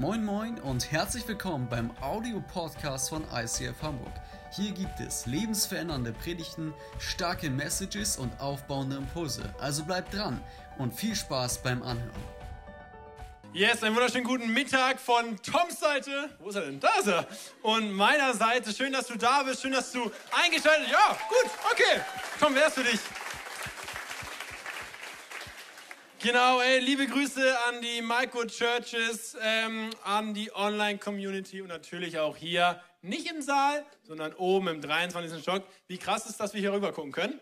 Moin Moin und herzlich willkommen beim Audio-Podcast von ICF Hamburg. Hier gibt es lebensverändernde Predigten, starke Messages und aufbauende Impulse. Also bleibt dran und viel Spaß beim Anhören. Yes, einen wunderschönen guten Mittag von Toms Seite. Wo ist er denn? Da ist er. Und meiner Seite. Schön, dass du da bist. Schön, dass du eingeschaltet. Ja, gut, okay. Tom, wer ist für dich? Genau, ey, liebe Grüße an die Maiko Churches, ähm, an die Online-Community und natürlich auch hier, nicht im Saal, sondern oben im 23. Stock. Wie krass ist, dass wir hier rüber gucken können?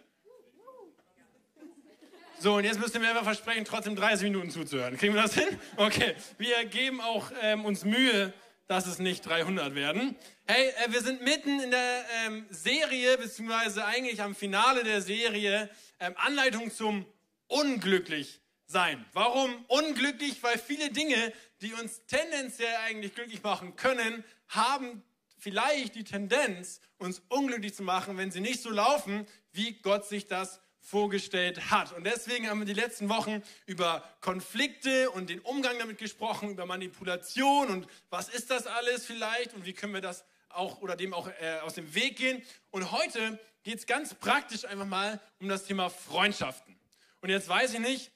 So, und jetzt müsst ihr mir einfach versprechen, trotzdem 30 Minuten zuzuhören. Kriegen wir das hin? Okay, wir geben auch ähm, uns Mühe, dass es nicht 300 werden. Hey, äh, wir sind mitten in der ähm, Serie, beziehungsweise eigentlich am Finale der Serie, ähm, Anleitung zum Unglücklich sein. Warum unglücklich? Weil viele Dinge, die uns tendenziell eigentlich glücklich machen können, haben vielleicht die Tendenz, uns unglücklich zu machen, wenn sie nicht so laufen, wie Gott sich das vorgestellt hat. Und deswegen haben wir die letzten Wochen über Konflikte und den Umgang damit gesprochen, über Manipulation und was ist das alles vielleicht und wie können wir das auch oder dem auch äh, aus dem Weg gehen. Und heute geht es ganz praktisch einfach mal um das Thema Freundschaften. Und jetzt weiß ich nicht,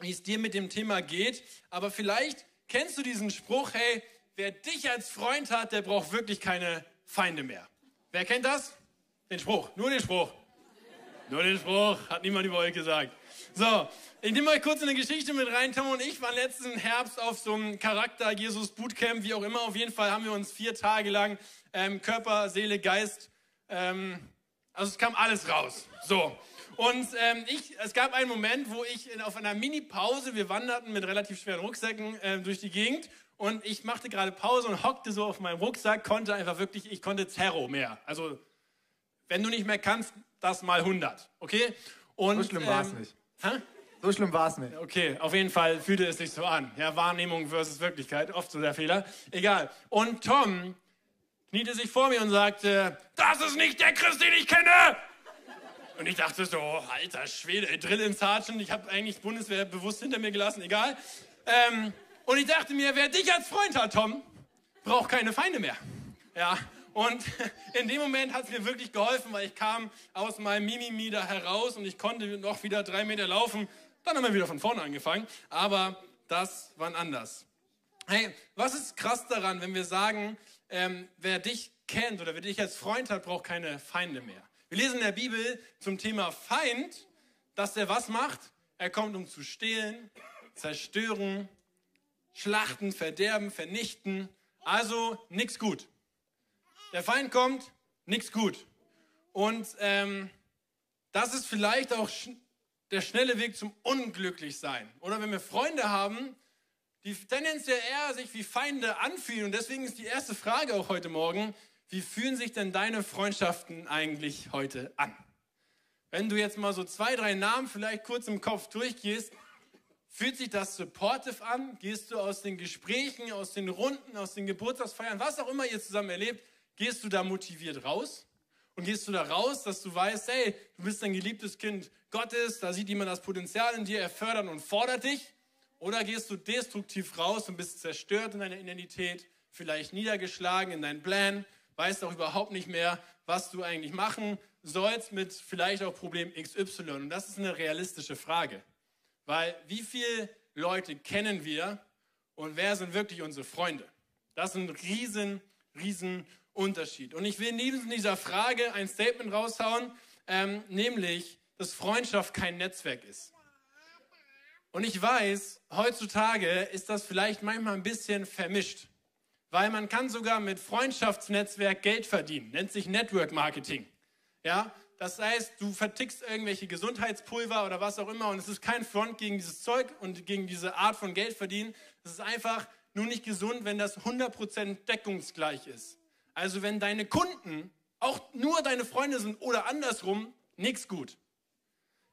wie es dir mit dem Thema geht. Aber vielleicht kennst du diesen Spruch, hey, wer dich als Freund hat, der braucht wirklich keine Feinde mehr. Wer kennt das? Den Spruch, nur den Spruch. Nur den Spruch, hat niemand über euch gesagt. So, ich nehme euch kurz in eine Geschichte mit rein. Tom und ich waren letzten Herbst auf so einem Charakter-Jesus-Bootcamp, wie auch immer. Auf jeden Fall haben wir uns vier Tage lang ähm, Körper, Seele, Geist, ähm, also es kam alles raus. So, und ähm, ich, es gab einen Moment, wo ich in, auf einer Mini-Pause, wir wanderten mit relativ schweren Rucksäcken äh, durch die Gegend und ich machte gerade Pause und hockte so auf meinem Rucksack, konnte einfach wirklich, ich konnte Zerro mehr. Also, wenn du nicht mehr kannst, das mal 100, okay? Und, so schlimm war es ähm, nicht. Hä? So schlimm war es nicht. Okay, auf jeden Fall fühlte es sich so an. Ja, Wahrnehmung versus Wirklichkeit, oft so der Fehler. Egal. Und Tom kniete sich vor mir und sagte, das ist nicht der Christ, den ich kenne! Und ich dachte so, alter Schwede, Drill in Sergeant, ich habe eigentlich Bundeswehr bewusst hinter mir gelassen, egal. Ähm, und ich dachte mir, wer dich als Freund hat, Tom, braucht keine Feinde mehr. Ja, und in dem Moment hat es mir wirklich geholfen, weil ich kam aus meinem Mimimi da heraus und ich konnte noch wieder drei Meter laufen. Dann haben wir wieder von vorne angefangen, aber das war anders. Hey, was ist krass daran, wenn wir sagen, ähm, wer dich kennt oder wer dich als Freund hat, braucht keine Feinde mehr? Wir lesen in der Bibel zum Thema Feind, dass er was macht? Er kommt, um zu stehlen, zerstören, schlachten, verderben, vernichten. Also nichts gut. Der Feind kommt, nichts gut. Und ähm, das ist vielleicht auch der schnelle Weg zum Unglücklichsein. Oder wenn wir Freunde haben, die tendenziell eher sich wie Feinde anfühlen. Und deswegen ist die erste Frage auch heute Morgen, wie fühlen sich denn deine Freundschaften eigentlich heute an? Wenn du jetzt mal so zwei, drei Namen vielleicht kurz im Kopf durchgehst, fühlt sich das supportive an? Gehst du aus den Gesprächen, aus den Runden, aus den Geburtstagsfeiern, was auch immer ihr zusammen erlebt, gehst du da motiviert raus? Und gehst du da raus, dass du weißt, hey, du bist ein geliebtes Kind Gottes, da sieht jemand das Potenzial in dir, er fördert und fordert dich? Oder gehst du destruktiv raus und bist zerstört in deiner Identität, vielleicht niedergeschlagen in deinen Plan weißt auch überhaupt nicht mehr, was du eigentlich machen sollst mit vielleicht auch Problem XY. Und das ist eine realistische Frage. Weil wie viele Leute kennen wir und wer sind wirklich unsere Freunde? Das ist ein riesen, riesen Unterschied. Und ich will neben dieser Frage ein Statement raushauen, ähm, nämlich, dass Freundschaft kein Netzwerk ist. Und ich weiß, heutzutage ist das vielleicht manchmal ein bisschen vermischt weil man kann sogar mit Freundschaftsnetzwerk Geld verdienen, nennt sich Network Marketing. Ja, das heißt, du vertickst irgendwelche Gesundheitspulver oder was auch immer und es ist kein Front gegen dieses Zeug und gegen diese Art von Geld verdienen. Es ist einfach nur nicht gesund, wenn das 100% deckungsgleich ist. Also wenn deine Kunden auch nur deine Freunde sind oder andersrum, nichts gut.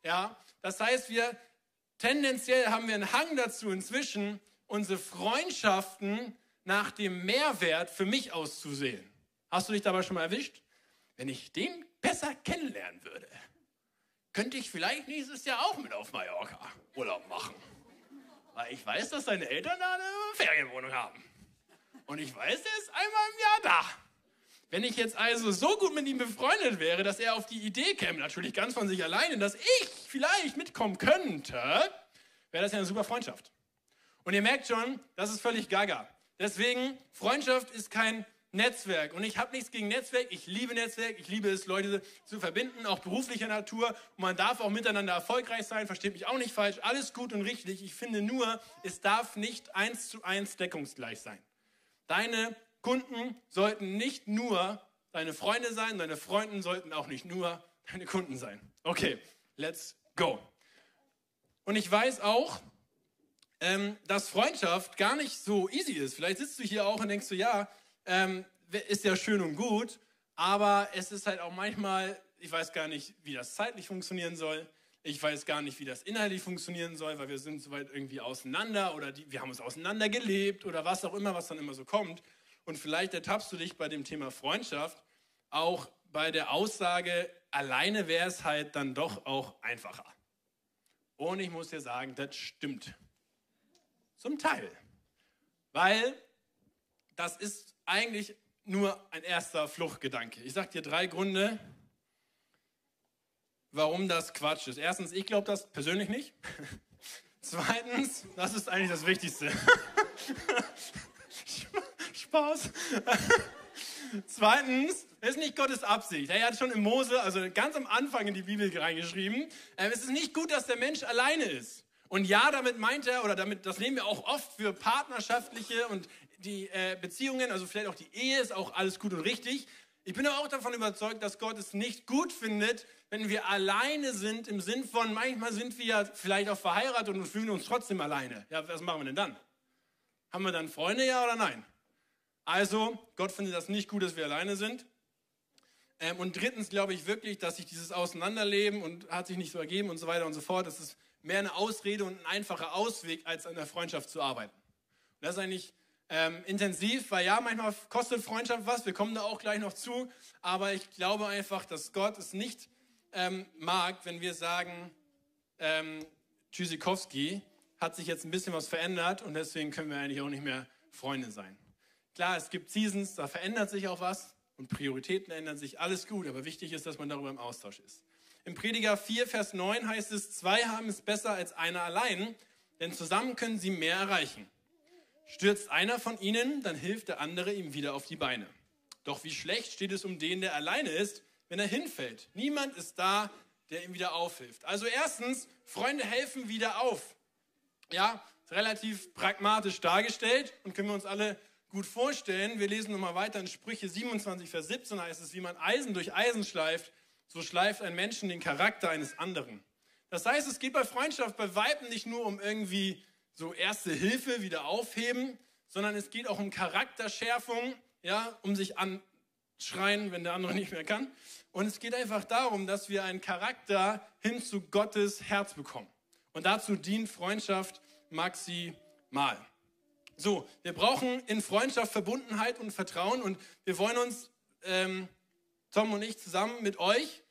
Ja, das heißt, wir tendenziell haben wir einen Hang dazu inzwischen, unsere Freundschaften nach dem Mehrwert für mich auszusehen. Hast du dich dabei schon mal erwischt? Wenn ich den besser kennenlernen würde, könnte ich vielleicht nächstes Jahr auch mit auf Mallorca Urlaub machen. Weil ich weiß, dass deine Eltern da eine Ferienwohnung haben. Und ich weiß, er ist einmal im Jahr da. Wenn ich jetzt also so gut mit ihm befreundet wäre, dass er auf die Idee käme, natürlich ganz von sich alleine, dass ich vielleicht mitkommen könnte, wäre das ja eine super Freundschaft. Und ihr merkt schon, das ist völlig gaga. Deswegen, Freundschaft ist kein Netzwerk. Und ich habe nichts gegen Netzwerk. Ich liebe Netzwerk. Ich liebe es, Leute zu verbinden, auch beruflicher Natur. Und man darf auch miteinander erfolgreich sein. Versteht mich auch nicht falsch. Alles gut und richtig. Ich finde nur, es darf nicht eins zu eins deckungsgleich sein. Deine Kunden sollten nicht nur deine Freunde sein. Deine Freunde sollten auch nicht nur deine Kunden sein. Okay, let's go. Und ich weiß auch, ähm, dass Freundschaft gar nicht so easy ist. Vielleicht sitzt du hier auch und denkst du, ja, ähm, ist ja schön und gut, aber es ist halt auch manchmal, ich weiß gar nicht, wie das zeitlich funktionieren soll. Ich weiß gar nicht, wie das inhaltlich funktionieren soll, weil wir sind soweit irgendwie auseinander oder die, wir haben uns auseinandergelebt oder was auch immer, was dann immer so kommt. Und vielleicht ertappst du dich bei dem Thema Freundschaft auch bei der Aussage, alleine wäre es halt dann doch auch einfacher. Und ich muss dir sagen, das stimmt. Zum Teil. Weil das ist eigentlich nur ein erster Fluchtgedanke. Ich sage dir drei Gründe, warum das Quatsch ist. Erstens, ich glaube das persönlich nicht. Zweitens, das ist eigentlich das Wichtigste. Spaß. Zweitens, es ist nicht Gottes Absicht. Er hat schon im Mose, also ganz am Anfang in die Bibel reingeschrieben, äh, es ist nicht gut, dass der Mensch alleine ist. Und ja, damit meint er, oder damit, das nehmen wir auch oft für partnerschaftliche und die äh, Beziehungen, also vielleicht auch die Ehe, ist auch alles gut und richtig. Ich bin aber auch davon überzeugt, dass Gott es nicht gut findet, wenn wir alleine sind, im Sinn von, manchmal sind wir ja vielleicht auch verheiratet und fühlen uns trotzdem alleine. Ja, was machen wir denn dann? Haben wir dann Freunde, ja oder nein? Also, Gott findet das nicht gut, dass wir alleine sind. Ähm, und drittens glaube ich wirklich, dass sich dieses Auseinanderleben und hat sich nicht so ergeben und so weiter und so fort, das ist mehr eine Ausrede und ein einfacher Ausweg, als an der Freundschaft zu arbeiten. Und das ist eigentlich ähm, intensiv, weil ja, manchmal kostet Freundschaft was, wir kommen da auch gleich noch zu, aber ich glaube einfach, dass Gott es nicht ähm, mag, wenn wir sagen, ähm, Tschüssikowski hat sich jetzt ein bisschen was verändert und deswegen können wir eigentlich auch nicht mehr Freunde sein. Klar, es gibt Seasons, da verändert sich auch was und Prioritäten ändern sich, alles gut, aber wichtig ist, dass man darüber im Austausch ist. Im Prediger 4, Vers 9 heißt es, zwei haben es besser als einer allein, denn zusammen können sie mehr erreichen. Stürzt einer von ihnen, dann hilft der andere ihm wieder auf die Beine. Doch wie schlecht steht es um den, der alleine ist, wenn er hinfällt. Niemand ist da, der ihm wieder aufhilft. Also erstens, Freunde helfen wieder auf. Ja, relativ pragmatisch dargestellt und können wir uns alle gut vorstellen. Wir lesen nochmal weiter in Sprüche 27, Vers 17 heißt es, wie man Eisen durch Eisen schleift, so schleift ein Menschen den Charakter eines anderen. Das heißt, es geht bei Freundschaft bei Weiben nicht nur um irgendwie so erste Hilfe, wieder aufheben, sondern es geht auch um Charakterschärfung, ja, um sich anschreien, wenn der andere nicht mehr kann. Und es geht einfach darum, dass wir einen Charakter hin zu Gottes Herz bekommen. Und dazu dient Freundschaft maximal. So, wir brauchen in Freundschaft Verbundenheit und Vertrauen und wir wollen uns, ähm, Tom und ich, zusammen mit euch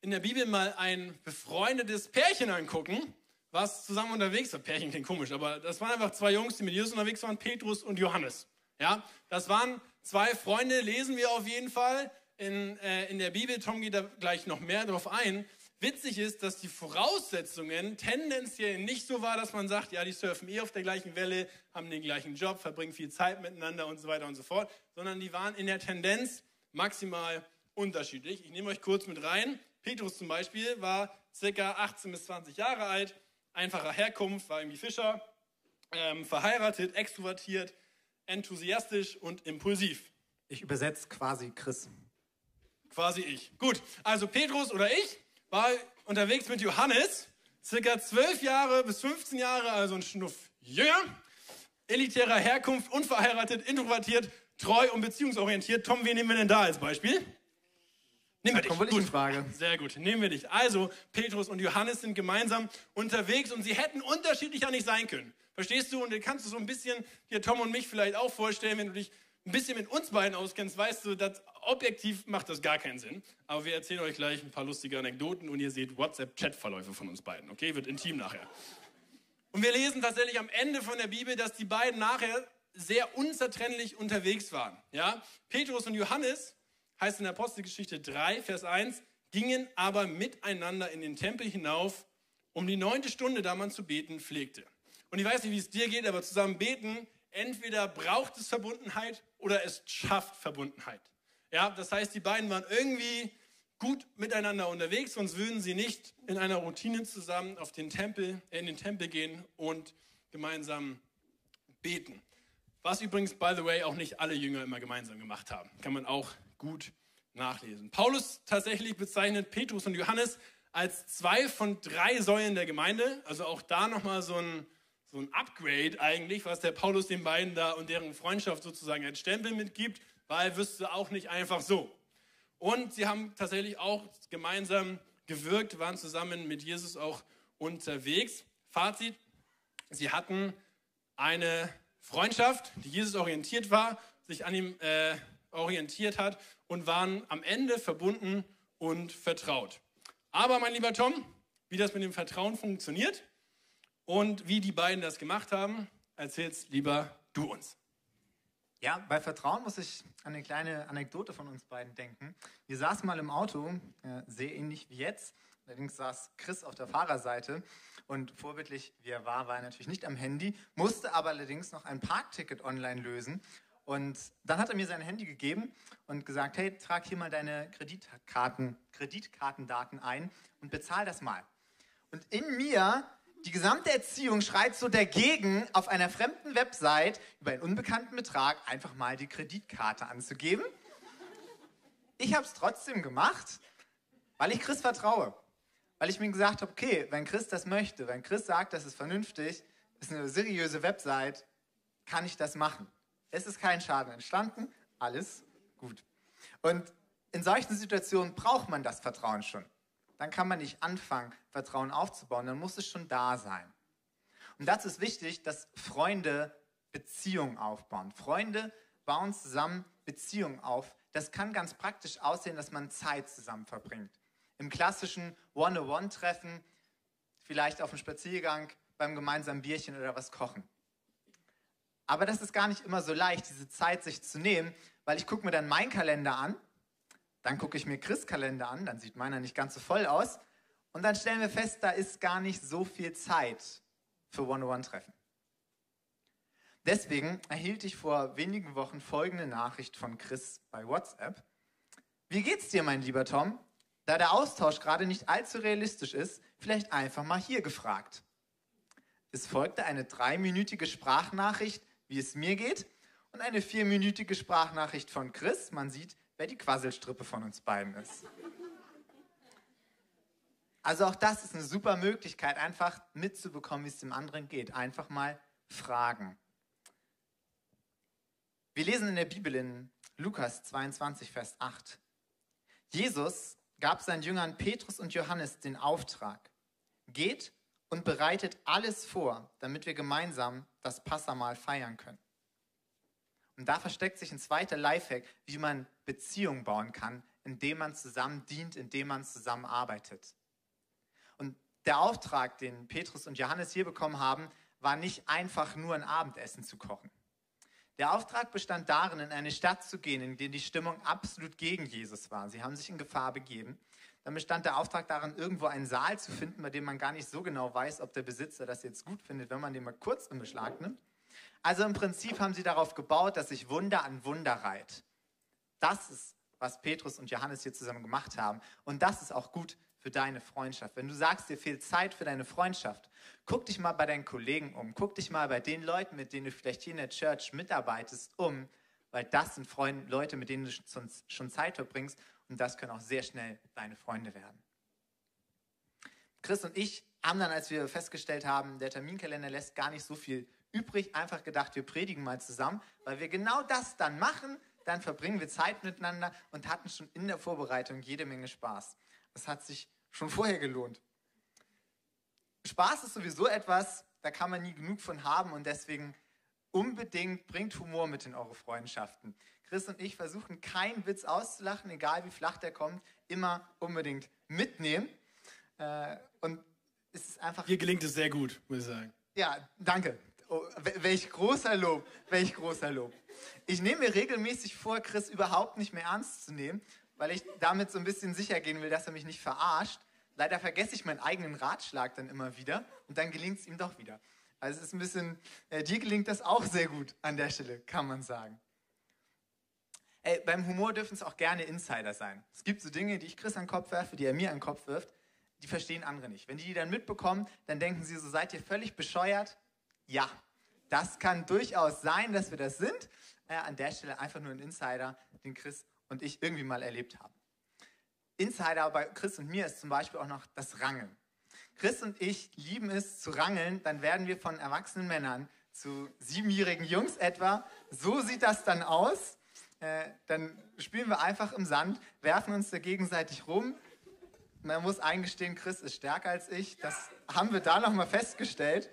in der Bibel mal ein befreundetes Pärchen angucken was zusammen unterwegs war. Pärchen klingt komisch, aber das waren einfach zwei Jungs, die mit Jesus unterwegs waren, Petrus und Johannes. Ja, das waren zwei Freunde, lesen wir auf jeden Fall in, äh, in der Bibel. Tom geht da gleich noch mehr drauf ein. Witzig ist, dass die Voraussetzungen tendenziell nicht so war, dass man sagt, ja, die surfen eh auf der gleichen Welle, haben den gleichen Job, verbringen viel Zeit miteinander und so weiter und so fort, sondern die waren in der Tendenz maximal unterschiedlich. Ich nehme euch kurz mit rein. Petrus zum Beispiel war circa 18 bis 20 Jahre alt, einfacher Herkunft, war irgendwie Fischer, ähm, verheiratet, extrovertiert, enthusiastisch und impulsiv. Ich übersetze quasi Chris. Quasi ich. Gut, also Petrus oder ich war unterwegs mit Johannes, circa zwölf Jahre bis 15 Jahre, also ein Schnuff jünger, elitärer Herkunft, unverheiratet, introvertiert, treu und beziehungsorientiert. Tom, wen nehmen wir denn da als Beispiel? Nehmen wir dich. Gut. Frage. Sehr gut. Nehmen wir dich. Also, Petrus und Johannes sind gemeinsam unterwegs und sie hätten unterschiedlicher nicht sein können. Verstehst du? Und dann kannst du so ein bisschen dir Tom und mich vielleicht auch vorstellen, wenn du dich ein bisschen mit uns beiden auskennst, weißt du, dass objektiv macht das gar keinen Sinn. Aber wir erzählen euch gleich ein paar lustige Anekdoten und ihr seht WhatsApp-Chat-Verläufe von uns beiden. Okay, wird intim nachher. Und wir lesen tatsächlich am Ende von der Bibel, dass die beiden nachher sehr unzertrennlich unterwegs waren. Ja? Petrus und Johannes, heißt in der Apostelgeschichte 3, Vers 1, gingen aber miteinander in den Tempel hinauf, um die neunte Stunde, da man zu beten pflegte. Und ich weiß nicht, wie es dir geht, aber zusammen beten, entweder braucht es Verbundenheit oder es schafft Verbundenheit. Ja, das heißt, die beiden waren irgendwie gut miteinander unterwegs, sonst würden sie nicht in einer Routine zusammen auf den Tempel, in den Tempel gehen und gemeinsam beten. Was übrigens, by the way, auch nicht alle Jünger immer gemeinsam gemacht haben. Kann man auch gut nachlesen. Paulus tatsächlich bezeichnet Petrus und Johannes als zwei von drei Säulen der Gemeinde. Also auch da nochmal so ein, so ein Upgrade eigentlich, was der Paulus den beiden da und deren Freundschaft sozusagen als Stempel mitgibt, weil wüsste auch nicht einfach so. Und sie haben tatsächlich auch gemeinsam gewirkt, waren zusammen mit Jesus auch unterwegs. Fazit, sie hatten eine Freundschaft, die Jesus orientiert war, sich an ihm äh, orientiert hat und waren am Ende verbunden und vertraut. Aber mein lieber Tom, wie das mit dem Vertrauen funktioniert und wie die beiden das gemacht haben, erzählst lieber du uns. Ja, bei Vertrauen muss ich an eine kleine Anekdote von uns beiden denken. Wir saßen mal im Auto, äh, sehr ähnlich wie jetzt. Allerdings saß Chris auf der Fahrerseite und vorbildlich, wie er war, war er natürlich nicht am Handy, musste aber allerdings noch ein Parkticket online lösen. Und dann hat er mir sein Handy gegeben und gesagt, hey, trag hier mal deine Kreditkarten, Kreditkartendaten ein und bezahl das mal. Und in mir die gesamte Erziehung schreit so dagegen, auf einer fremden Website über einen unbekannten Betrag einfach mal die Kreditkarte anzugeben. Ich habe es trotzdem gemacht, weil ich Chris vertraue. Weil ich mir gesagt habe, okay, wenn Chris das möchte, wenn Chris sagt, das ist vernünftig, ist eine seriöse Website, kann ich das machen. Es ist kein Schaden entstanden, alles gut. Und in solchen Situationen braucht man das Vertrauen schon dann kann man nicht anfangen, Vertrauen aufzubauen, dann muss es schon da sein. Und dazu ist wichtig, dass Freunde Beziehungen aufbauen. Freunde bauen zusammen Beziehungen auf. Das kann ganz praktisch aussehen, dass man Zeit zusammen verbringt. Im klassischen One-on-One-Treffen, vielleicht auf dem Spaziergang, beim gemeinsamen Bierchen oder was kochen. Aber das ist gar nicht immer so leicht, diese Zeit sich zu nehmen, weil ich gucke mir dann meinen Kalender an dann gucke ich mir Chris Kalender an, dann sieht meiner nicht ganz so voll aus. Und dann stellen wir fest, da ist gar nicht so viel Zeit für One-on-One-Treffen. Deswegen erhielt ich vor wenigen Wochen folgende Nachricht von Chris bei WhatsApp. Wie geht's dir, mein lieber Tom? Da der Austausch gerade nicht allzu realistisch ist, vielleicht einfach mal hier gefragt. Es folgte eine dreiminütige Sprachnachricht, wie es mir geht, und eine vierminütige Sprachnachricht von Chris. Man sieht, wer die Quasselstrippe von uns beiden ist. Also auch das ist eine super Möglichkeit, einfach mitzubekommen, wie es dem anderen geht. Einfach mal fragen. Wir lesen in der Bibel in Lukas 22, Vers 8. Jesus gab seinen Jüngern Petrus und Johannes den Auftrag, geht und bereitet alles vor, damit wir gemeinsam das Passamal feiern können. Und da versteckt sich ein zweiter Lifehack, wie man Beziehungen bauen kann, indem man zusammen dient, indem man zusammen arbeitet. Und der Auftrag, den Petrus und Johannes hier bekommen haben, war nicht einfach nur ein Abendessen zu kochen. Der Auftrag bestand darin, in eine Stadt zu gehen, in der die Stimmung absolut gegen Jesus war. Sie haben sich in Gefahr begeben. Dann bestand der Auftrag darin, irgendwo einen Saal zu finden, bei dem man gar nicht so genau weiß, ob der Besitzer das jetzt gut findet, wenn man den mal kurz in Beschlag nimmt. Also im Prinzip haben sie darauf gebaut, dass sich Wunder an Wunder reiht. Das ist, was Petrus und Johannes hier zusammen gemacht haben. Und das ist auch gut für deine Freundschaft. Wenn du sagst, dir fehlt Zeit für deine Freundschaft, guck dich mal bei deinen Kollegen um. Guck dich mal bei den Leuten, mit denen du vielleicht hier in der Church mitarbeitest, um, weil das sind Freunde, Leute, mit denen du schon, Zeit verbringst und das können auch sehr schnell deine Freunde werden. Chris und ich haben dann, als wir festgestellt haben, der Terminkalender lässt gar nicht so viel übrig, einfach gedacht, wir predigen mal zusammen, weil wir genau das dann machen, dann verbringen wir Zeit miteinander und hatten schon in der Vorbereitung jede Menge Spaß. Das hat sich schon vorher gelohnt. Spaß ist sowieso etwas, da kann man nie genug von haben und deswegen unbedingt bringt Humor mit in eure Freundschaften. Chris und ich versuchen keinen Witz auszulachen, egal wie flach der kommt, immer unbedingt mitnehmen. Äh, und es ist einfach. Hier gelingt es sehr gut, muss ich sagen. Ja, danke. Oh, welch großer Lob, welch großer Lob. Ich nehme mir regelmäßig vor, Chris überhaupt nicht mehr ernst zu nehmen, weil ich damit so ein bisschen sicher gehen will, dass er mich nicht verarscht. Leider vergesse ich meinen eigenen Ratschlag dann immer wieder und dann gelingt es ihm doch wieder. Also es ist ein bisschen, äh, dir gelingt das auch sehr gut an der Stelle, kann man sagen. Ey, beim Humor dürfen es auch gerne Insider sein. Es gibt so Dinge, die ich Chris an den Kopf werfe, die er mir an den Kopf wirft, die verstehen andere nicht. Wenn die die dann mitbekommen, dann denken sie so, seid ihr völlig bescheuert? Ja, das kann durchaus sein, dass wir das sind. Äh, an der Stelle einfach nur ein Insider, den Chris und ich irgendwie mal erlebt haben. Insider bei Chris und mir ist zum Beispiel auch noch das Rangeln. Chris und ich lieben es zu rangeln, dann werden wir von erwachsenen Männern zu siebenjährigen Jungs etwa. So sieht das dann aus. Äh, dann spielen wir einfach im Sand, werfen uns da gegenseitig rum. Man muss eingestehen, Chris ist stärker als ich. Das haben wir da nochmal festgestellt.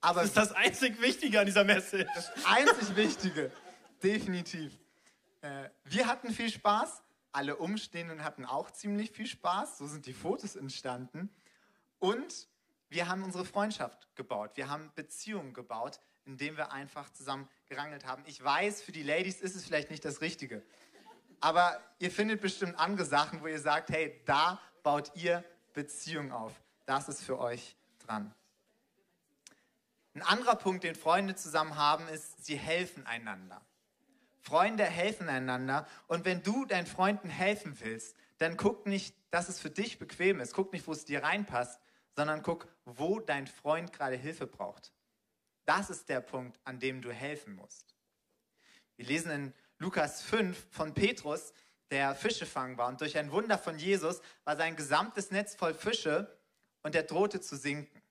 Aber das ist das einzig Wichtige an dieser Messe. Das einzig Wichtige, definitiv. Äh, wir hatten viel Spaß, alle Umstehenden hatten auch ziemlich viel Spaß. So sind die Fotos entstanden. Und wir haben unsere Freundschaft gebaut. Wir haben Beziehungen gebaut, indem wir einfach zusammen gerangelt haben. Ich weiß, für die Ladies ist es vielleicht nicht das Richtige. Aber ihr findet bestimmt andere Sachen, wo ihr sagt, hey, da baut ihr Beziehungen auf. Das ist für euch dran. Ein anderer Punkt, den Freunde zusammen haben, ist, sie helfen einander. Freunde helfen einander. Und wenn du deinen Freunden helfen willst, dann guck nicht, dass es für dich bequem ist. Guck nicht, wo es dir reinpasst, sondern guck, wo dein Freund gerade Hilfe braucht. Das ist der Punkt, an dem du helfen musst. Wir lesen in Lukas 5 von Petrus, der Fische fangen war. Und durch ein Wunder von Jesus war sein gesamtes Netz voll Fische und er drohte zu sinken.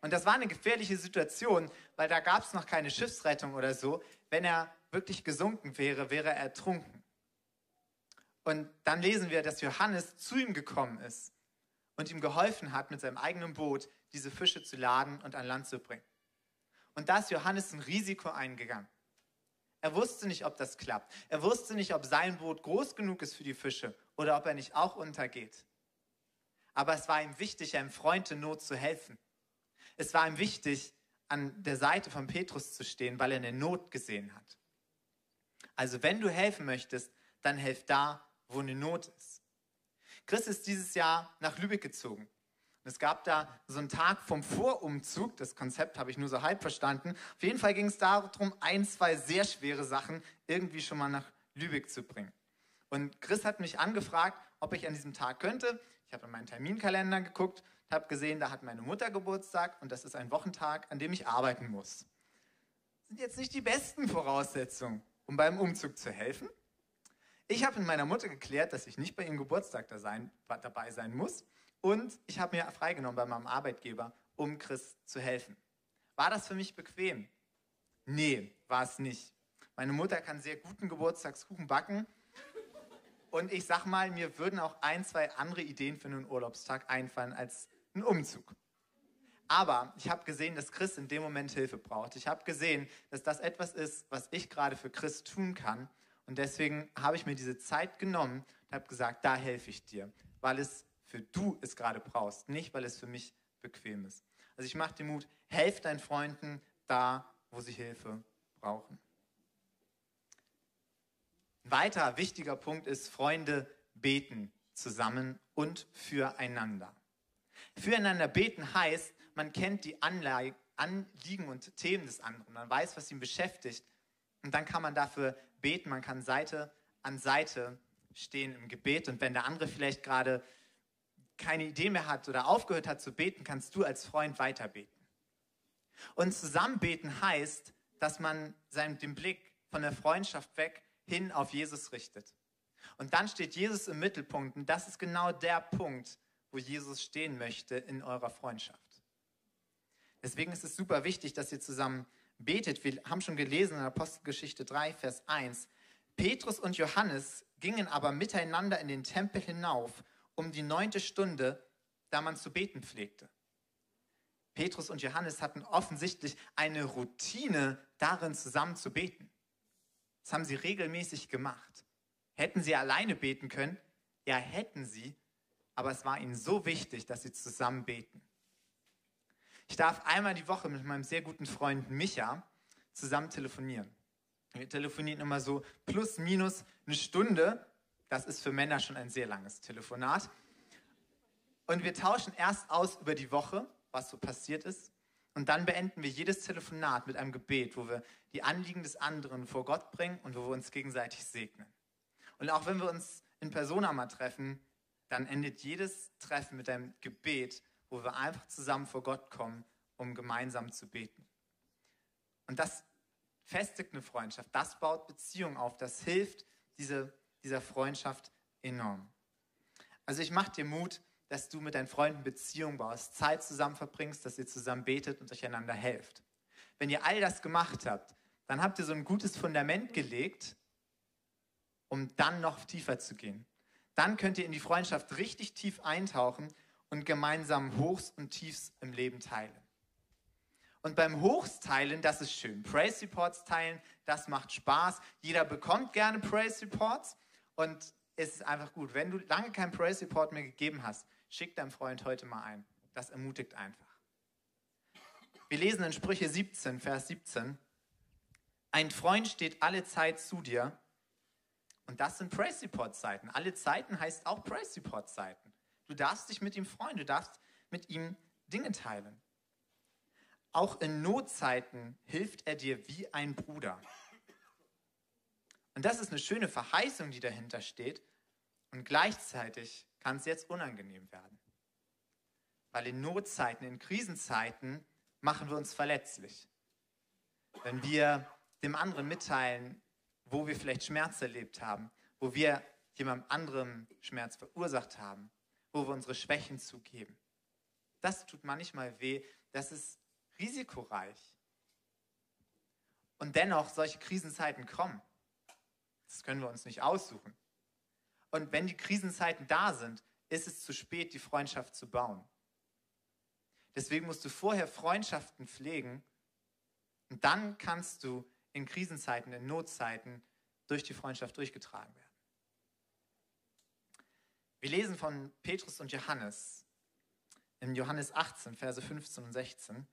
Und das war eine gefährliche Situation, weil da gab es noch keine Schiffsrettung oder so. Wenn er wirklich gesunken wäre, wäre er ertrunken. Und dann lesen wir, dass Johannes zu ihm gekommen ist und ihm geholfen hat, mit seinem eigenen Boot diese Fische zu laden und an Land zu bringen. Und da ist Johannes ein Risiko eingegangen. Er wusste nicht, ob das klappt. Er wusste nicht, ob sein Boot groß genug ist für die Fische oder ob er nicht auch untergeht. Aber es war ihm wichtig, einem Freund in Not zu helfen. Es war ihm wichtig, an der Seite von Petrus zu stehen, weil er eine Not gesehen hat. Also wenn du helfen möchtest, dann helf da, wo eine Not ist. Chris ist dieses Jahr nach Lübeck gezogen. Es gab da so einen Tag vom Vorumzug. Das Konzept habe ich nur so halb verstanden. Auf jeden Fall ging es darum, ein, zwei sehr schwere Sachen irgendwie schon mal nach Lübeck zu bringen. Und Chris hat mich angefragt, ob ich an diesem Tag könnte. Ich habe in meinen Terminkalender geguckt und habe gesehen, da hat meine Mutter Geburtstag und das ist ein Wochentag, an dem ich arbeiten muss. Das sind jetzt nicht die besten Voraussetzungen, um beim Umzug zu helfen. Ich habe mit meiner Mutter geklärt, dass ich nicht bei ihrem Geburtstag da sein, dabei sein muss und ich habe mir freigenommen bei meinem Arbeitgeber, um Chris zu helfen. War das für mich bequem? Nee, war es nicht. Meine Mutter kann sehr guten Geburtstagskuchen backen. Und ich sag mal, mir würden auch ein, zwei andere Ideen für einen Urlaubstag einfallen als ein Umzug. Aber ich habe gesehen, dass Chris in dem Moment Hilfe braucht. Ich habe gesehen, dass das etwas ist, was ich gerade für Chris tun kann. Und deswegen habe ich mir diese Zeit genommen und habe gesagt, da helfe ich dir, weil es für du es gerade brauchst, nicht weil es für mich bequem ist. Also ich mache dir Mut, helf deinen Freunden da, wo sie Hilfe brauchen. Ein weiterer wichtiger Punkt ist, Freunde beten zusammen und füreinander. Füreinander beten heißt, man kennt die Anliegen und Themen des anderen, man weiß, was ihn beschäftigt und dann kann man dafür beten, man kann Seite an Seite stehen im Gebet und wenn der andere vielleicht gerade keine Idee mehr hat oder aufgehört hat zu beten, kannst du als Freund weiter beten. Und zusammenbeten heißt, dass man seinen, den Blick von der Freundschaft weg hin auf Jesus richtet. Und dann steht Jesus im Mittelpunkt und das ist genau der Punkt, wo Jesus stehen möchte in eurer Freundschaft. Deswegen ist es super wichtig, dass ihr zusammen betet. Wir haben schon gelesen in Apostelgeschichte 3, Vers 1. Petrus und Johannes gingen aber miteinander in den Tempel hinauf um die neunte Stunde, da man zu beten pflegte. Petrus und Johannes hatten offensichtlich eine Routine darin, zusammen zu beten. Das haben sie regelmäßig gemacht. Hätten sie alleine beten können? Ja, hätten sie, aber es war ihnen so wichtig, dass sie zusammen beten. Ich darf einmal die Woche mit meinem sehr guten Freund Micha zusammen telefonieren. Wir telefonieren immer so plus minus eine Stunde. Das ist für Männer schon ein sehr langes Telefonat. Und wir tauschen erst aus über die Woche, was so passiert ist. Und dann beenden wir jedes Telefonat mit einem Gebet, wo wir die Anliegen des anderen vor Gott bringen und wo wir uns gegenseitig segnen. Und auch wenn wir uns in Persona mal treffen, dann endet jedes Treffen mit einem Gebet, wo wir einfach zusammen vor Gott kommen, um gemeinsam zu beten. Und das festigt eine Freundschaft, das baut Beziehung auf, das hilft diese, dieser Freundschaft enorm. Also ich mache dir Mut, dass du mit deinen Freunden Beziehung baust, Zeit zusammen verbringst, dass ihr zusammen betet und euch einander helft. Wenn ihr all das gemacht habt, dann habt ihr so ein gutes Fundament gelegt, um dann noch tiefer zu gehen. Dann könnt ihr in die Freundschaft richtig tief eintauchen und gemeinsam Hochs und Tiefs im Leben teilen. Und beim Hochs teilen, das ist schön. Praise Reports teilen, das macht Spaß. Jeder bekommt gerne Praise Reports und es ist einfach gut. Wenn du lange keinen Praise Report mehr gegeben hast, schick deinem Freund heute mal ein. Das ermutigt einfach. Wir lesen in Sprüche 17, Vers 17. Ein Freund steht alle Zeit zu dir. Und das sind Praise Report Seiten. Alle Zeiten heißt auch Praise Report Seiten. Du darfst dich mit ihm freuen, du darfst mit ihm Dinge teilen. Auch in Notzeiten hilft er dir wie ein Bruder. Und das ist eine schöne Verheißung, die dahinter steht. Und gleichzeitig kann es jetzt unangenehm werden. Weil in Notzeiten, in Krisenzeiten machen wir uns verletzlich. Wenn wir dem anderen mitteilen, wo wir vielleicht Schmerz erlebt haben, wo wir jemandem anderem Schmerz verursacht haben, wo wir unsere Schwächen zugeben. Das tut manchmal weh, das ist risikoreich. Und dennoch, solche Krisenzeiten kommen. Das können wir uns nicht aussuchen. Und wenn die Krisenzeiten da sind, ist es zu spät, die Freundschaft zu bauen. Deswegen musst du vorher Freundschaften pflegen und dann kannst du in Krisenzeiten, in Notzeiten durch die Freundschaft durchgetragen werden. Wir lesen von Petrus und Johannes in Johannes 18, Verse 15 und 16.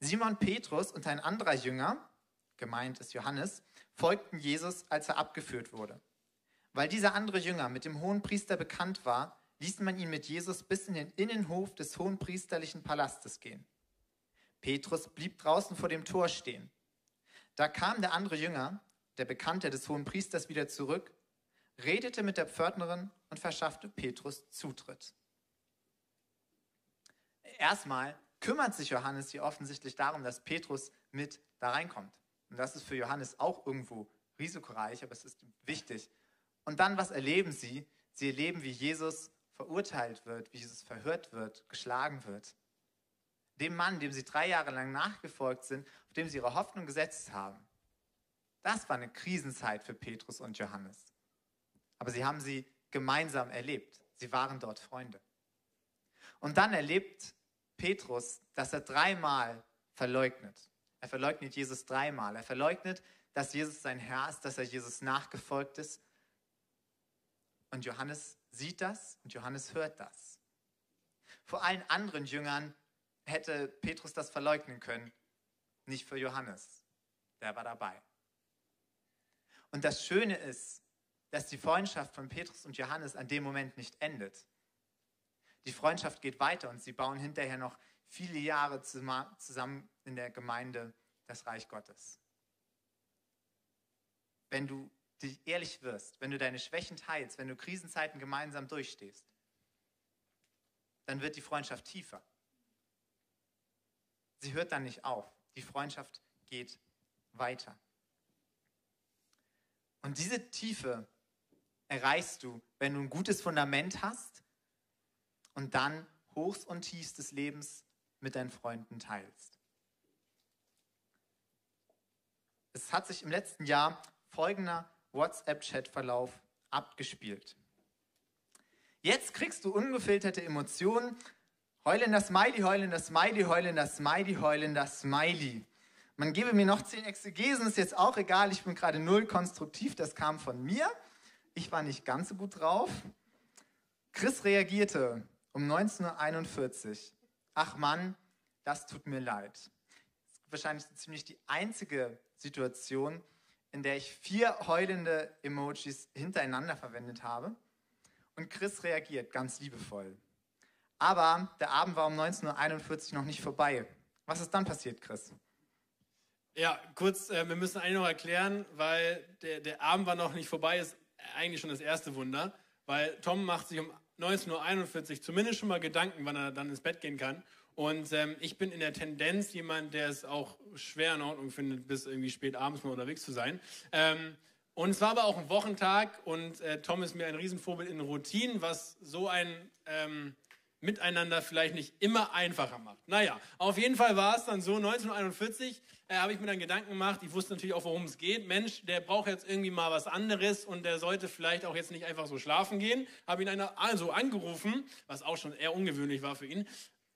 Simon Petrus und ein anderer Jünger, gemeint ist Johannes, folgten Jesus, als er abgeführt wurde. Weil dieser andere Jünger mit dem hohen Priester bekannt war, ließ man ihn mit Jesus bis in den Innenhof des hohen priesterlichen Palastes gehen. Petrus blieb draußen vor dem Tor stehen. Da kam der andere Jünger, der Bekannte des hohen Priesters, wieder zurück, redete mit der Pförtnerin und verschaffte Petrus Zutritt. Erstmal kümmert sich Johannes hier offensichtlich darum, dass Petrus mit da reinkommt. Und das ist für Johannes auch irgendwo risikoreich, aber es ist wichtig. Und dann, was erleben sie? Sie erleben, wie Jesus verurteilt wird, wie Jesus verhört wird, geschlagen wird. Dem Mann, dem sie drei Jahre lang nachgefolgt sind, auf dem sie ihre Hoffnung gesetzt haben. Das war eine Krisenzeit für Petrus und Johannes. Aber sie haben sie gemeinsam erlebt. Sie waren dort Freunde. Und dann erlebt Petrus, dass er dreimal verleugnet. Er verleugnet Jesus dreimal. Er verleugnet, dass Jesus sein Herr ist, dass er Jesus nachgefolgt ist. Und Johannes sieht das und Johannes hört das. Vor allen anderen Jüngern hätte Petrus das verleugnen können, nicht für Johannes. Der war dabei. Und das Schöne ist, dass die Freundschaft von Petrus und Johannes an dem Moment nicht endet. Die Freundschaft geht weiter und sie bauen hinterher noch viele Jahre zusammen in der Gemeinde das Reich Gottes. Wenn du dich ehrlich wirst, wenn du deine Schwächen teilst, wenn du Krisenzeiten gemeinsam durchstehst, dann wird die Freundschaft tiefer. Sie hört dann nicht auf. Die Freundschaft geht weiter. Und diese Tiefe erreichst du, wenn du ein gutes Fundament hast und dann Hochs und Tiefs des Lebens mit deinen Freunden teilst. Es hat sich im letzten Jahr folgender WhatsApp-Chat-Verlauf abgespielt. Jetzt kriegst du ungefilterte Emotionen. Heulender Smiley, heulender Smiley, heulender Smiley, heulender Smiley. Man gebe mir noch zehn Exegesen, ist jetzt auch egal. Ich bin gerade null konstruktiv, das kam von mir. Ich war nicht ganz so gut drauf. Chris reagierte um 19.41 Uhr. Ach Mann, das tut mir leid. Wahrscheinlich ziemlich die einzige Situation, in der ich vier heulende Emojis hintereinander verwendet habe. Und Chris reagiert ganz liebevoll. Aber der Abend war um 19.41 Uhr noch nicht vorbei. Was ist dann passiert, Chris? Ja, kurz, äh, wir müssen eigentlich noch erklären, weil der, der Abend war noch nicht vorbei, ist eigentlich schon das erste Wunder, weil Tom macht sich um 19.41 Uhr zumindest schon mal Gedanken, wann er dann ins Bett gehen kann. Und ähm, ich bin in der Tendenz jemand, der es auch schwer in Ordnung findet, bis irgendwie spät abends mal unterwegs zu sein. Ähm, und es war aber auch ein Wochentag und äh, Tom ist mir ein Riesenvorbild in Routinen, was so ein ähm, Miteinander vielleicht nicht immer einfacher macht. Naja, auf jeden Fall war es dann so, 1941 äh, habe ich mir dann Gedanken gemacht, ich wusste natürlich auch, worum es geht. Mensch, der braucht jetzt irgendwie mal was anderes und der sollte vielleicht auch jetzt nicht einfach so schlafen gehen. Habe ihn einer also angerufen, was auch schon eher ungewöhnlich war für ihn.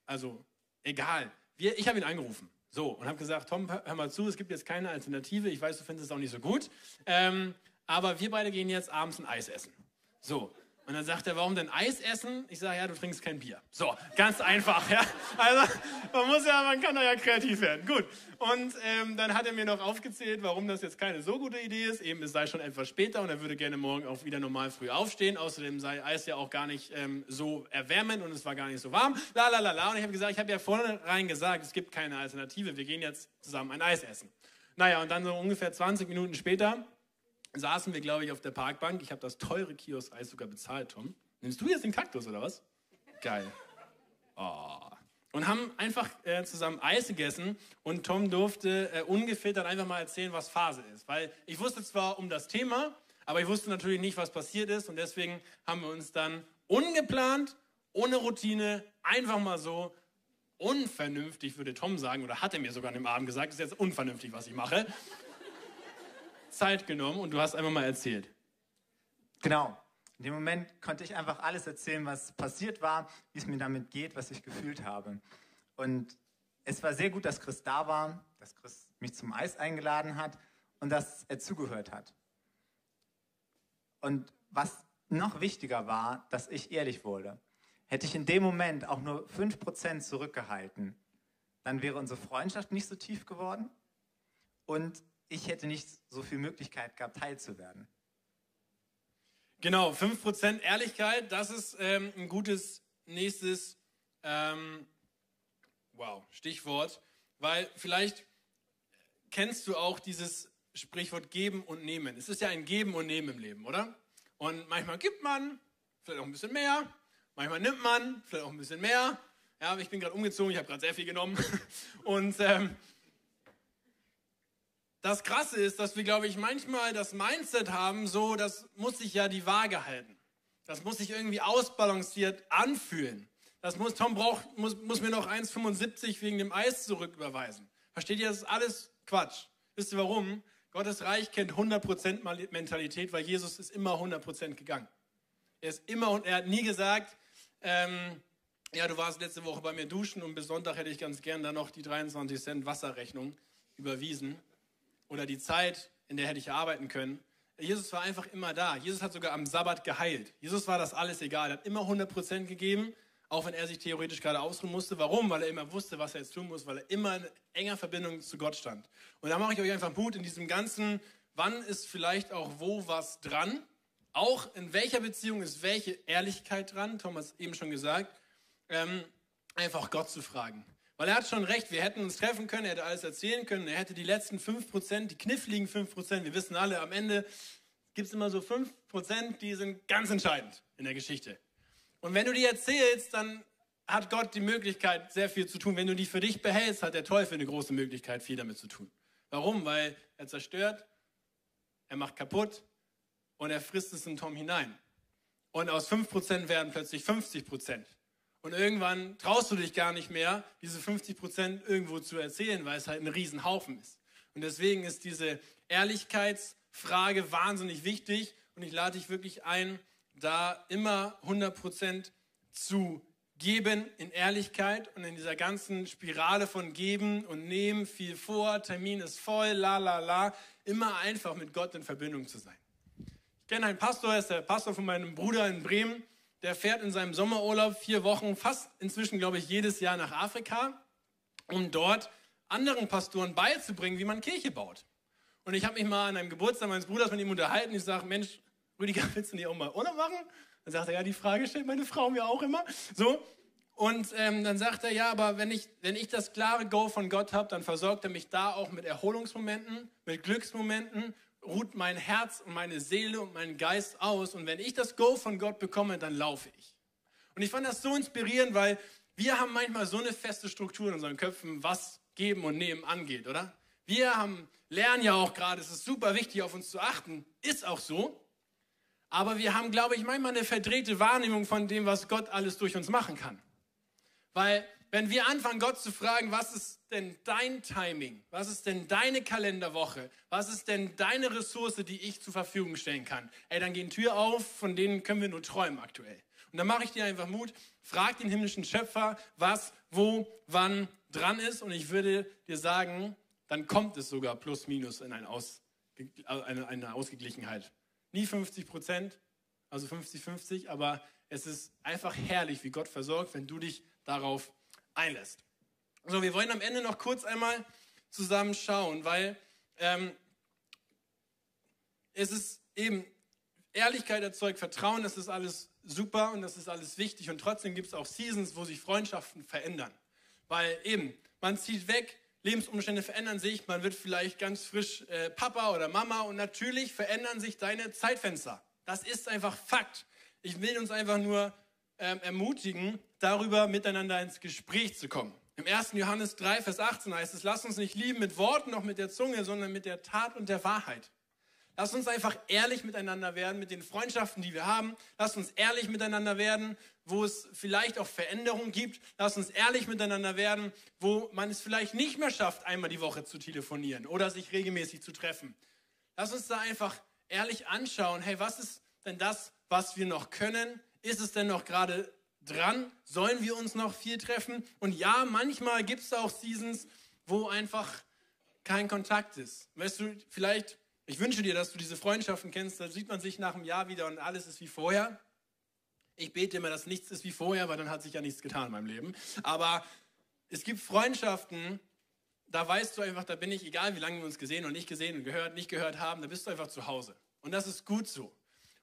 Also, egal. Wir, ich habe ihn angerufen. So, und habe gesagt, Tom, hör mal zu, es gibt jetzt keine Alternative. Ich weiß, du findest es auch nicht so gut. Ähm, aber wir beide gehen jetzt abends ein Eis essen. So, und dann sagt er, warum denn Eis essen? Ich sage, ja, du trinkst kein Bier. So, ganz einfach, ja. Also, man muss ja, man kann da ja kreativ werden. Gut. Und ähm, dann hat er mir noch aufgezählt, warum das jetzt keine so gute Idee ist. Eben, es sei schon etwas später und er würde gerne morgen auch wieder normal früh aufstehen. Außerdem sei Eis ja auch gar nicht ähm, so erwärmend und es war gar nicht so warm. La, la, la, la. Und ich habe gesagt, ich habe ja vornherein gesagt, es gibt keine Alternative. Wir gehen jetzt zusammen ein Eis essen. Naja, und dann so ungefähr 20 Minuten später saßen wir, glaube ich, auf der Parkbank. Ich habe das teure Kiosk-Eis sogar bezahlt, Tom. Nimmst du jetzt den Kaktus oder was? Geil. Oh. Und haben einfach äh, zusammen Eis gegessen und Tom durfte äh, ungefiltert einfach mal erzählen, was Phase ist. Weil ich wusste zwar um das Thema, aber ich wusste natürlich nicht, was passiert ist. Und deswegen haben wir uns dann ungeplant, ohne Routine, einfach mal so unvernünftig, würde Tom sagen, oder hat er mir sogar an dem Abend gesagt, ist jetzt unvernünftig, was ich mache. Zeit genommen und du hast einfach mal erzählt. Genau. In dem Moment konnte ich einfach alles erzählen, was passiert war, wie es mir damit geht, was ich gefühlt habe. Und es war sehr gut, dass Chris da war, dass Chris mich zum Eis eingeladen hat und dass er zugehört hat. Und was noch wichtiger war, dass ich ehrlich wurde. Hätte ich in dem Moment auch nur 5% zurückgehalten, dann wäre unsere Freundschaft nicht so tief geworden und ich hätte nicht so viel Möglichkeit gehabt, teilzuwerden. Genau, 5% Ehrlichkeit, das ist ähm, ein gutes nächstes ähm, wow, Stichwort, weil vielleicht kennst du auch dieses Sprichwort geben und nehmen. Es ist ja ein Geben und Nehmen im Leben, oder? Und manchmal gibt man, vielleicht auch ein bisschen mehr, manchmal nimmt man, vielleicht auch ein bisschen mehr. Ja, ich bin gerade umgezogen, ich habe gerade sehr viel genommen. Und ähm, das Krasse ist, dass wir, glaube ich, manchmal das Mindset haben, so, das muss sich ja die Waage halten. Das muss sich irgendwie ausbalanciert anfühlen. Das muss, Tom braucht, muss, muss mir noch 1,75 wegen dem Eis zurücküberweisen. Versteht ihr, das ist alles Quatsch. Wisst ihr warum? Gottes Reich kennt 100% Mentalität, weil Jesus ist immer 100% gegangen. Er ist immer und er hat nie gesagt, ähm, ja, du warst letzte Woche bei mir duschen und bis Sonntag hätte ich ganz gern da noch die 23 Cent Wasserrechnung überwiesen oder die Zeit, in der hätte ich arbeiten können. Jesus war einfach immer da. Jesus hat sogar am Sabbat geheilt. Jesus war das alles egal. Er hat immer 100% gegeben, auch wenn er sich theoretisch gerade ausruhen musste. Warum? Weil er immer wusste, was er jetzt tun muss, weil er immer in enger Verbindung zu Gott stand. Und da mache ich euch einfach Mut in diesem ganzen, wann ist vielleicht auch wo was dran? Auch in welcher Beziehung ist welche Ehrlichkeit dran? Thomas eben schon gesagt. Ähm, einfach Gott zu fragen. Weil er hat schon recht, wir hätten uns treffen können, er hätte alles erzählen können, er hätte die letzten 5%, die kniffligen 5%, wir wissen alle, am Ende gibt es immer so 5%, die sind ganz entscheidend in der Geschichte. Und wenn du die erzählst, dann hat Gott die Möglichkeit, sehr viel zu tun. Wenn du die für dich behältst, hat der Teufel eine große Möglichkeit, viel damit zu tun. Warum? Weil er zerstört, er macht kaputt und er frisst es in Tom hinein. Und aus 5% werden plötzlich 50%. Und irgendwann traust du dich gar nicht mehr, diese 50 Prozent irgendwo zu erzählen, weil es halt ein Riesenhaufen ist. Und deswegen ist diese Ehrlichkeitsfrage wahnsinnig wichtig. Und ich lade dich wirklich ein, da immer 100 Prozent zu geben in Ehrlichkeit und in dieser ganzen Spirale von geben und nehmen, viel vor, Termin ist voll, la la la, immer einfach mit Gott in Verbindung zu sein. Ich kenne einen Pastor, er ist der Pastor von meinem Bruder in Bremen der fährt in seinem Sommerurlaub vier Wochen, fast inzwischen, glaube ich, jedes Jahr nach Afrika. um dort anderen Pastoren beizubringen, wie man Kirche baut. Und ich habe mich mal an einem Geburtstag meines Bruders mit ihm unterhalten. Ich sage, Mensch, Rüdiger, willst du nicht auch mal ohne machen? Dann sagt er, ja, die Frage stellt meine Frau mir auch immer. So. Und ähm, dann sagt er, ja, aber wenn ich, wenn ich das klare Go von Gott habe, dann versorgt er mich da auch mit Erholungsmomenten, mit Glücksmomenten, ruht mein Herz und meine Seele und mein Geist aus. Und wenn ich das Go von Gott bekomme, dann laufe ich. Und ich fand das so inspirierend, weil wir haben manchmal so eine feste Struktur in unseren Köpfen, was Geben und Nehmen angeht, oder? Wir haben, lernen ja auch gerade, es ist super wichtig, auf uns zu achten. Ist auch so. Aber wir haben, glaube ich, manchmal eine verdrehte Wahrnehmung von dem, was Gott alles durch uns machen kann. Weil wenn wir anfangen, Gott zu fragen, was ist denn dein Timing? Was ist denn deine Kalenderwoche? Was ist denn deine Ressource, die ich zur Verfügung stellen kann? Ey, dann gehen Türen auf, von denen können wir nur träumen aktuell. Und dann mache ich dir einfach Mut, frag den himmlischen Schöpfer, was, wo, wann dran ist. Und ich würde dir sagen, dann kommt es sogar plus minus in eine, Aus, eine, eine Ausgeglichenheit. Nie 50 Prozent, also 50-50, aber es ist einfach herrlich, wie Gott versorgt, wenn du dich darauf einlässt. So, wir wollen am Ende noch kurz einmal zusammen schauen, weil ähm, es ist eben, Ehrlichkeit erzeugt Vertrauen, das ist alles super und das ist alles wichtig und trotzdem gibt es auch Seasons, wo sich Freundschaften verändern. Weil eben, man zieht weg, Lebensumstände verändern sich, man wird vielleicht ganz frisch äh, Papa oder Mama und natürlich verändern sich deine Zeitfenster. Das ist einfach Fakt. Ich will uns einfach nur ähm, ermutigen, darüber miteinander ins Gespräch zu kommen. Im 1. Johannes 3, Vers 18 heißt es, lasst uns nicht lieben mit Worten noch mit der Zunge, sondern mit der Tat und der Wahrheit. Lasst uns einfach ehrlich miteinander werden mit den Freundschaften, die wir haben. Lasst uns ehrlich miteinander werden, wo es vielleicht auch Veränderungen gibt. Lasst uns ehrlich miteinander werden, wo man es vielleicht nicht mehr schafft, einmal die Woche zu telefonieren oder sich regelmäßig zu treffen. Lasst uns da einfach ehrlich anschauen, hey, was ist denn das, was wir noch können? Ist es denn noch gerade dran? Sollen wir uns noch viel treffen? Und ja, manchmal gibt es auch Seasons, wo einfach kein Kontakt ist. Weißt du, vielleicht ich wünsche dir, dass du diese Freundschaften kennst. Da sieht man sich nach einem Jahr wieder und alles ist wie vorher. Ich bete immer, dass nichts ist wie vorher, weil dann hat sich ja nichts getan in meinem Leben. Aber es gibt Freundschaften, da weißt du einfach, da bin ich, egal wie lange wir uns gesehen und nicht gesehen und gehört, nicht gehört haben, da bist du einfach zu Hause. Und das ist gut so.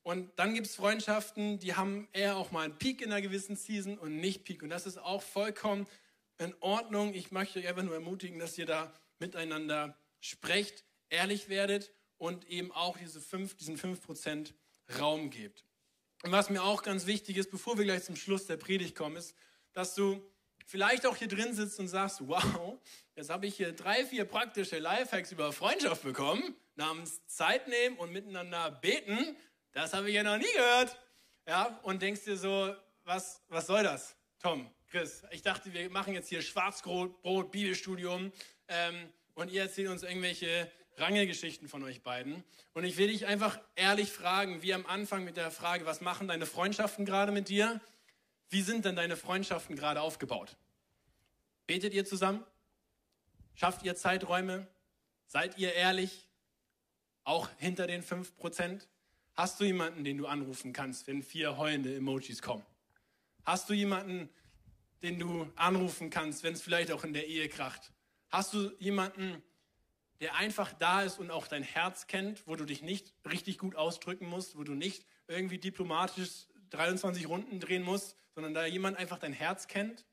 Und dann gibt es Freundschaften, die haben eher auch mal einen Peak in einer gewissen Season und nicht Peak. Und das ist auch vollkommen in Ordnung. Ich möchte euch einfach nur ermutigen, dass ihr da miteinander sprecht, ehrlich werdet und eben auch diese fünf, diesen 5% Raum gibt. Und was mir auch ganz wichtig ist, bevor wir gleich zum Schluss der Predigt kommen, ist, dass du vielleicht auch hier drin sitzt und sagst, wow, jetzt habe ich hier drei, vier praktische Lifehacks über Freundschaft bekommen, namens Zeit nehmen und miteinander beten. Das habe ich ja noch nie gehört. Ja, und denkst dir so, was, was soll das, Tom, Chris? Ich dachte, wir machen jetzt hier Schwarzbrot, Bibelstudium ähm, und ihr erzählt uns irgendwelche Rangelgeschichten von euch beiden. Und ich will dich einfach ehrlich fragen, wie am Anfang mit der Frage, was machen deine Freundschaften gerade mit dir? Wie sind denn deine Freundschaften gerade aufgebaut? Betet ihr zusammen? Schafft ihr Zeiträume? Seid ihr ehrlich? Auch hinter den 5%? Hast du jemanden, den du anrufen kannst, wenn vier heulende Emojis kommen? Hast du jemanden, den du anrufen kannst, wenn es vielleicht auch in der Ehe kracht? Hast du jemanden, der einfach da ist und auch dein Herz kennt, wo du dich nicht richtig gut ausdrücken musst, wo du nicht irgendwie diplomatisch 23 Runden drehen musst, sondern da jemand einfach dein Herz kennt.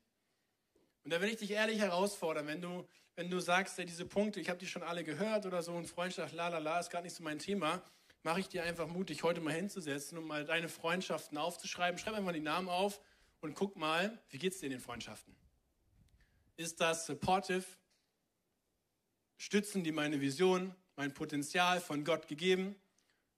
Und da will ich dich ehrlich herausfordern, wenn du, wenn du sagst, ja, diese Punkte, ich habe die schon alle gehört oder so und Freundschaft, la la la, ist gar nicht so mein Thema, mache ich dir einfach mutig, heute mal hinzusetzen und mal deine Freundschaften aufzuschreiben. Schreib einfach die Namen auf und guck mal, wie geht es dir in den Freundschaften? Ist das supportive? Stützen die meine Vision, mein Potenzial von Gott gegeben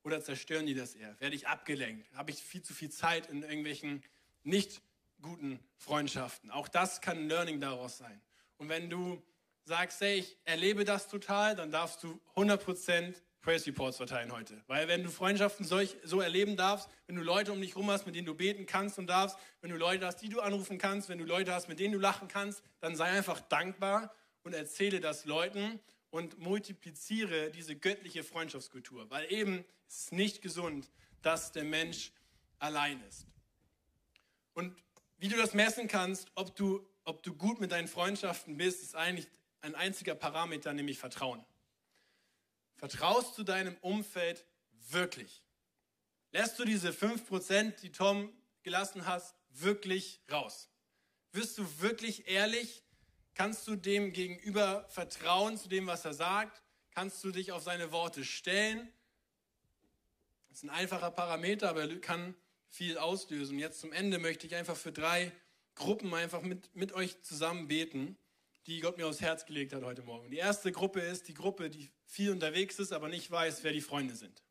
oder zerstören die das eher? Werde ich abgelenkt? Habe ich viel zu viel Zeit in irgendwelchen nicht guten Freundschaften? Auch das kann ein Learning daraus sein. Und wenn du sagst, hey, ich erlebe das total, dann darfst du 100% Praise Reports verteilen heute. Weil wenn du Freundschaften solch, so erleben darfst, wenn du Leute um dich rum hast, mit denen du beten kannst und darfst, wenn du Leute hast, die du anrufen kannst, wenn du Leute hast, mit denen du lachen kannst, dann sei einfach dankbar und erzähle das Leuten und multipliziere diese göttliche Freundschaftskultur, weil eben es ist nicht gesund, dass der Mensch allein ist. Und wie du das messen kannst, ob du ob du gut mit deinen Freundschaften bist, ist eigentlich ein einziger Parameter, nämlich Vertrauen. Vertraust du deinem Umfeld wirklich? Lässt du diese 5%, die Tom gelassen hast, wirklich raus? Wirst du wirklich ehrlich? Kannst du dem gegenüber vertrauen zu dem, was er sagt? Kannst du dich auf seine Worte stellen? Das ist ein einfacher Parameter, aber er kann viel auslösen. Jetzt zum Ende möchte ich einfach für drei Gruppen einfach mit, mit euch zusammen beten, die Gott mir aufs Herz gelegt hat heute Morgen. Die erste Gruppe ist die Gruppe, die viel unterwegs ist, aber nicht weiß, wer die Freunde sind.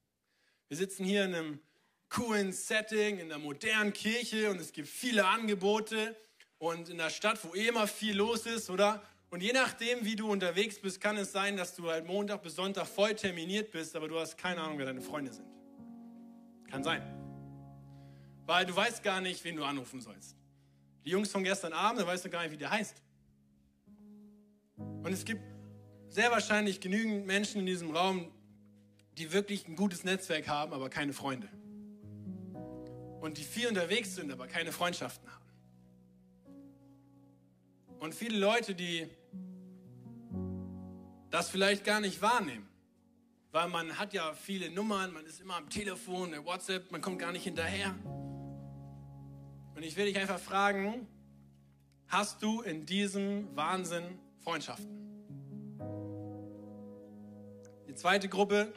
Wir sitzen hier in einem coolen Setting, in einer modernen Kirche und es gibt viele Angebote und in der Stadt, wo eh immer viel los ist, oder? Und je nachdem, wie du unterwegs bist, kann es sein, dass du halt Montag bis Sonntag voll terminiert bist, aber du hast keine Ahnung, wer deine Freunde sind. Kann sein. Weil du weißt gar nicht, wen du anrufen sollst. Die Jungs von gestern Abend, da weißt du gar nicht, wie der heißt. Und es gibt sehr wahrscheinlich genügend Menschen in diesem Raum, die wirklich ein gutes Netzwerk haben, aber keine Freunde. Und die viel unterwegs sind, aber keine Freundschaften haben. Und viele Leute, die das vielleicht gar nicht wahrnehmen. Weil man hat ja viele Nummern, man ist immer am Telefon, der WhatsApp, man kommt gar nicht hinterher. Und ich will dich einfach fragen, hast du in diesem Wahnsinn Freundschaften? Die zweite Gruppe,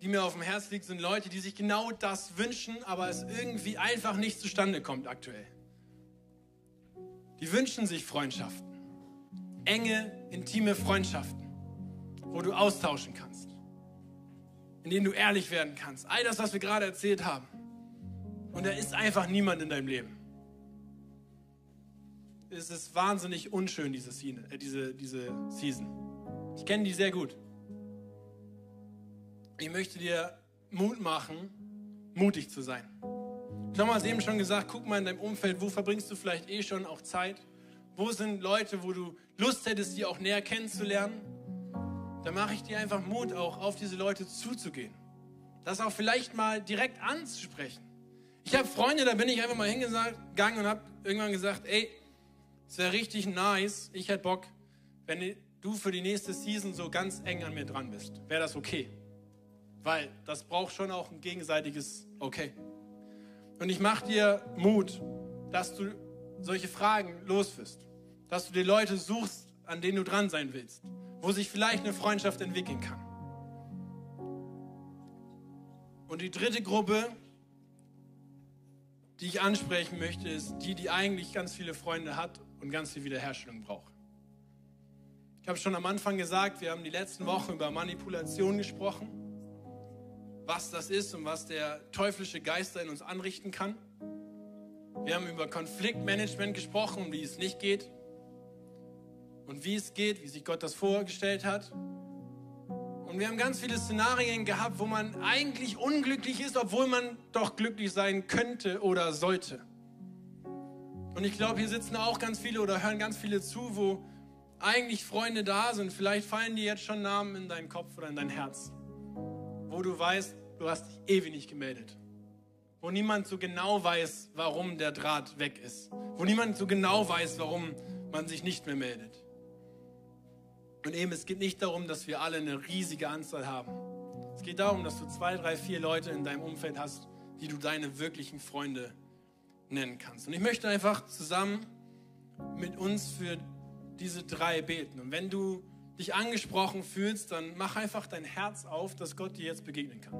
die mir auf dem Herz liegt, sind Leute, die sich genau das wünschen, aber es irgendwie einfach nicht zustande kommt aktuell. Die wünschen sich Freundschaften, enge, intime Freundschaften wo du austauschen kannst, in denen du ehrlich werden kannst. All das, was wir gerade erzählt haben. Und da ist einfach niemand in deinem Leben. Es ist wahnsinnig unschön, diese, Scene, äh, diese, diese Season. Ich kenne die sehr gut. Ich möchte dir Mut machen, mutig zu sein. Thomas eben schon gesagt, guck mal in deinem Umfeld, wo verbringst du vielleicht eh schon auch Zeit? Wo sind Leute, wo du Lust hättest, die auch näher kennenzulernen? dann mache ich dir einfach Mut, auch auf diese Leute zuzugehen. Das auch vielleicht mal direkt anzusprechen. Ich habe Freunde, da bin ich einfach mal hingegangen und habe irgendwann gesagt, ey, es wäre richtig nice, ich hätte Bock, wenn du für die nächste Season so ganz eng an mir dran bist. Wäre das okay? Weil das braucht schon auch ein gegenseitiges Okay. Und ich mache dir Mut, dass du solche Fragen loswirst. Dass du die Leute suchst, an denen du dran sein willst wo sich vielleicht eine Freundschaft entwickeln kann. Und die dritte Gruppe, die ich ansprechen möchte, ist die, die eigentlich ganz viele Freunde hat und ganz viel Wiederherstellung braucht. Ich habe schon am Anfang gesagt, wir haben die letzten Wochen über Manipulation gesprochen, was das ist und was der teuflische Geister in uns anrichten kann. Wir haben über Konfliktmanagement gesprochen, wie es nicht geht und wie es geht, wie sich Gott das vorgestellt hat. Und wir haben ganz viele Szenarien gehabt, wo man eigentlich unglücklich ist, obwohl man doch glücklich sein könnte oder sollte. Und ich glaube, hier sitzen auch ganz viele oder hören ganz viele zu, wo eigentlich Freunde da sind. Vielleicht fallen dir jetzt schon Namen in deinen Kopf oder in dein Herz, wo du weißt, du hast dich ewig nicht gemeldet. Wo niemand so genau weiß, warum der Draht weg ist. Wo niemand so genau weiß, warum man sich nicht mehr meldet. Und eben, es geht nicht darum, dass wir alle eine riesige Anzahl haben. Es geht darum, dass du zwei, drei, vier Leute in deinem Umfeld hast, die du deine wirklichen Freunde nennen kannst. Und ich möchte einfach zusammen mit uns für diese drei beten. Und wenn du dich angesprochen fühlst, dann mach einfach dein Herz auf, dass Gott dir jetzt begegnen kann.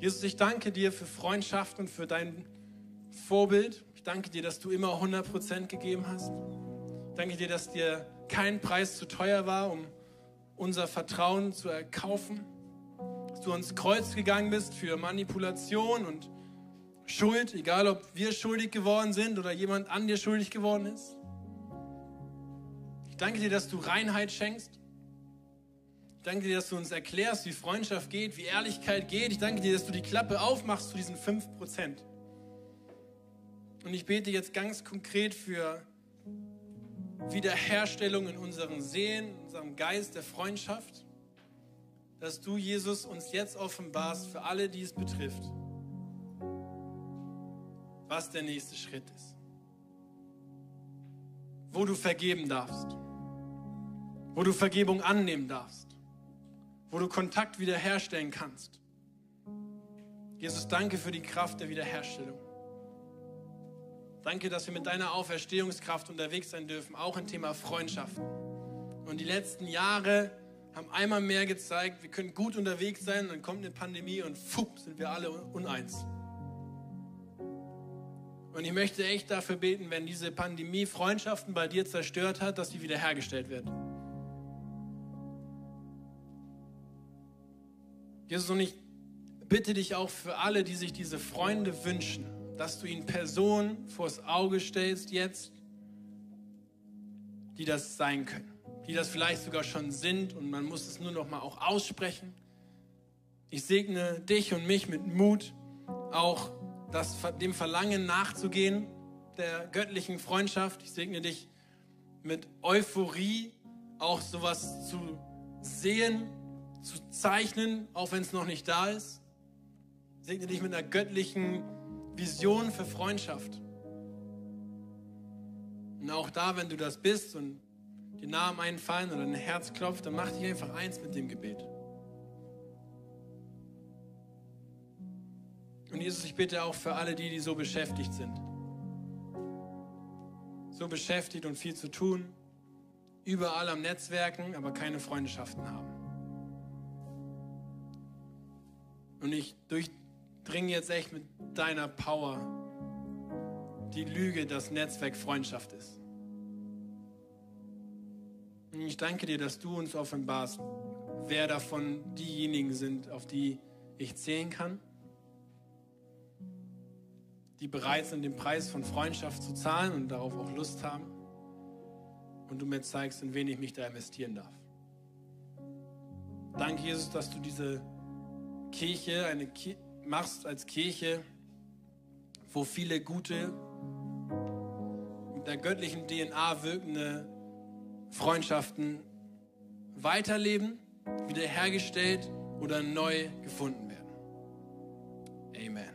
Jesus, ich danke dir für Freundschaft und für dein Vorbild. Ich danke dir, dass du immer 100% gegeben hast. Ich danke dir, dass dir kein Preis zu teuer war, um unser Vertrauen zu erkaufen. Dass du ans Kreuz gegangen bist für Manipulation und Schuld, egal ob wir schuldig geworden sind oder jemand an dir schuldig geworden ist. Ich danke dir, dass du Reinheit schenkst. Ich danke dir, dass du uns erklärst, wie Freundschaft geht, wie Ehrlichkeit geht. Ich danke dir, dass du die Klappe aufmachst zu diesen 5%. Und ich bete jetzt ganz konkret für Wiederherstellung in unseren Seelen, in unserem Geist der Freundschaft, dass du, Jesus, uns jetzt offenbarst für alle, die es betrifft, was der nächste Schritt ist. wo du vergeben darfst, wo du Vergebung annehmen darfst, wo du Kontakt wiederherstellen kannst. Jesus, danke für die Kraft der Wiederherstellung. Danke, dass wir mit deiner Auferstehungskraft unterwegs sein dürfen, auch im Thema Freundschaften. Und die letzten Jahre haben einmal mehr gezeigt, wir können gut unterwegs sein, dann kommt eine Pandemie und fupp, sind wir alle uneins. Und ich möchte echt dafür beten, wenn diese Pandemie Freundschaften bei dir zerstört hat, dass sie wiederhergestellt wird. Jesus, und ich bitte dich auch für alle, die sich diese Freunde wünschen, dass du ihnen Personen vors Auge stellst jetzt, die das sein können, die das vielleicht sogar schon sind und man muss es nur noch mal auch aussprechen. Ich segne dich und mich mit Mut, auch das, dem Verlangen nachzugehen der göttlichen Freundschaft. Ich segne dich mit Euphorie, auch sowas zu sehen, zu zeichnen, auch wenn es noch nicht da ist. Ich segne dich mit einer göttlichen Vision für Freundschaft. Und auch da, wenn du das bist und die Namen einfallen oder dein Herz klopft, dann mach dich einfach eins mit dem Gebet. Und Jesus, ich bitte auch für alle die, die so beschäftigt sind. So beschäftigt und viel zu tun, überall am Netzwerken, aber keine Freundschaften haben. Und ich durch, dring jetzt echt mit deiner Power die Lüge, dass Netzwerk Freundschaft ist. Und ich danke dir, dass du uns offenbarst, wer davon diejenigen sind, auf die ich zählen kann, die bereit sind, den Preis von Freundschaft zu zahlen und darauf auch Lust haben. Und du mir zeigst, in wen ich mich da investieren darf. Danke, Jesus, dass du diese Kirche, eine Kirche, machst als Kirche, wo viele gute, mit der göttlichen DNA wirkende Freundschaften weiterleben, wiederhergestellt oder neu gefunden werden. Amen.